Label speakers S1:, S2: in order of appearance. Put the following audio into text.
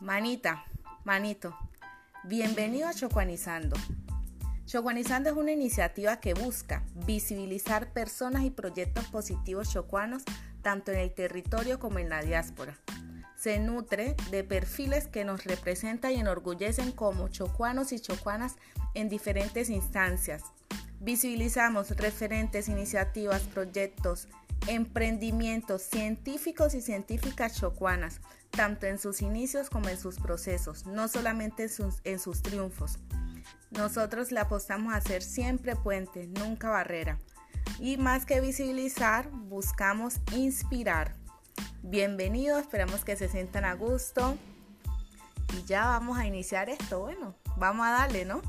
S1: Manita, manito, bienvenido a Chocuanizando. Chocuanizando es una iniciativa que busca visibilizar personas y proyectos positivos chocuanos tanto en el territorio como en la diáspora. Se nutre de perfiles que nos representan y enorgullecen como chocuanos y chocuanas en diferentes instancias. Visibilizamos referentes, iniciativas, proyectos, emprendimientos científicos y científicas chocuanas, tanto en sus inicios como en sus procesos, no solamente en sus, triunfos. Nosotros le apostamos a ser siempre puente, nunca barrera. Y más que visibilizar, buscamos inspirar. Bienvenidos, esperamos que se sientan a gusto. Y ya vamos a iniciar esto. Bueno, vamos a darle, ¿no?